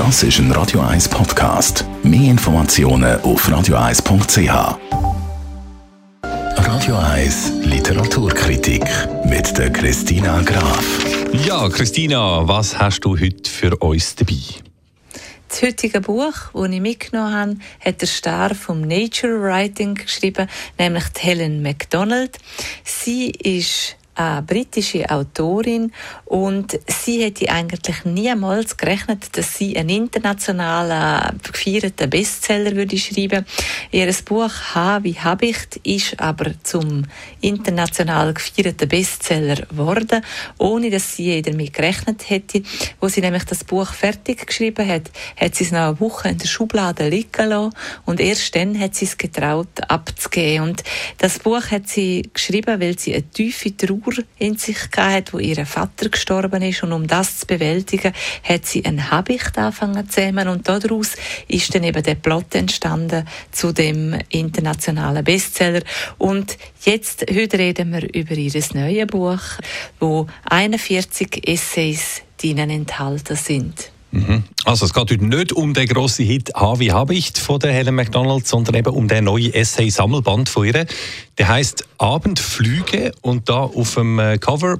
Das ist ein Radio 1 Podcast. Mehr Informationen auf radio1.ch. Radio 1 Literaturkritik mit der Christina Graf. Ja, Christina, was hast du heute für uns dabei? Das heutige Buch, das ich mitgenommen habe, hat der Star vom Nature Writing geschrieben, nämlich Helen MacDonald. Sie ist eine britische Autorin und sie hätte eigentlich niemals gerechnet, dass sie einen internationalen gefeierten Bestseller würde schreiben. Ihr Buch H wie Habicht ist aber zum international gefeierten Bestseller geworden, ohne dass sie je damit gerechnet hätte. Wo sie nämlich das Buch fertig geschrieben hat, hat sie es nach einer Woche in der Schublade liegen lassen und erst dann hat sie es getraut abzugeben. Und das Buch hat sie geschrieben, weil sie eine tiefe Trauer in sich hatte, wo ihr Vater gestorben ist. Und um das zu bewältigen, hat sie ein Habicht angefangen zu zähmen. Und daraus ist dann eben der Plot entstanden zu dem internationalen Bestseller. Und jetzt, heute reden wir über ihr neues Buch, wo 41 Essays drinnen enthalten sind. Mhm. Also es geht heute nicht um den grossen Hit «Ha wie hab ich» von Helen McDonald, sondern eben um den neuen Essay-Sammelband von ihr. Der heißt «Abendflüge» und da auf dem äh, Cover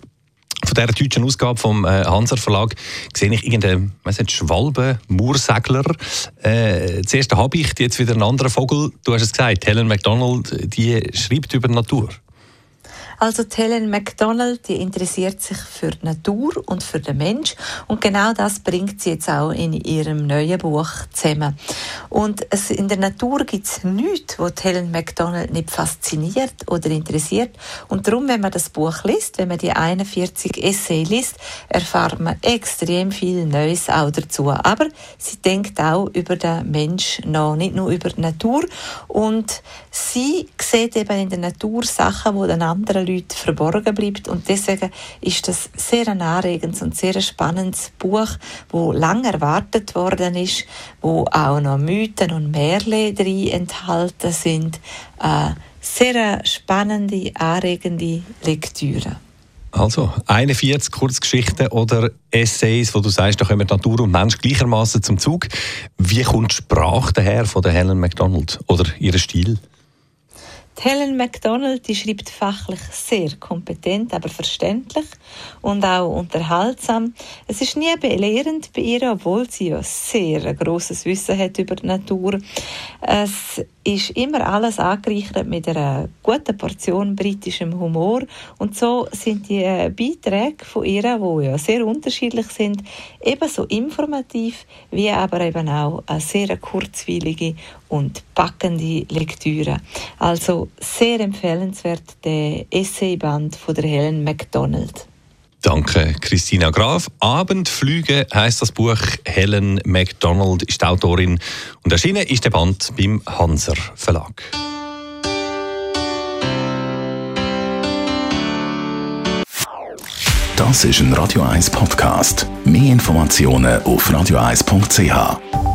von dieser deutschen Ausgabe vom äh, Hanser Verlag sehe ich irgendeinen nicht, Schwalbe. Äh, zuerst habe ich jetzt wieder einen anderen Vogel. Du hast es gesagt, Helen McDonald, die schreibt über Natur. Also Helen McDonald, die interessiert sich für die Natur und für den Mensch und genau das bringt sie jetzt auch in ihrem neuen Buch zusammen. Und es, in der Natur gibt es nichts, was Helen McDonald nicht fasziniert oder interessiert. Und darum, wenn man das Buch liest, wenn man die 41 Essay liest, erfahrt man extrem viel Neues auch dazu. Aber sie denkt auch über den Mensch noch, nicht nur über die Natur. Und sie eben in der Natur Sachen, die den anderen Leuten verborgen bleibt. Und deswegen ist das sehr ein anregendes und sehr spannendes Buch, wo lange erwartet worden ist, wo auch noch Mythen und Märchen drin enthalten sind. Äh, sehr spannende, anregende Lektüre. Also 41 Kurzgeschichten oder Essays, wo du sagst, da kommen Natur und Mensch gleichermaßen zum Zug. Wie kommt die Sprache daher von der Helen MacDonald oder ihr Stil? Helen MacDonald die schreibt fachlich sehr kompetent, aber verständlich und auch unterhaltsam. Es ist nie belehrend bei ihr, obwohl sie ja sehr ein grosses Wissen hat über die Natur. Es ist immer alles angereichert mit einer guten Portion britischem Humor und so sind die äh, Beiträge von ihr, die ja sehr unterschiedlich sind, ebenso informativ wie aber eben auch eine sehr kurzweilige und packende Lektüre. Also sehr empfehlenswert der Essayband von der Helen MacDonald. Danke, Christina Graf. Abendflüge heißt das Buch. Helen MacDonald ist Autorin und erschienen ist der Band beim Hanser Verlag. Das ist ein Radio 1 Podcast. Mehr Informationen auf radio1.ch.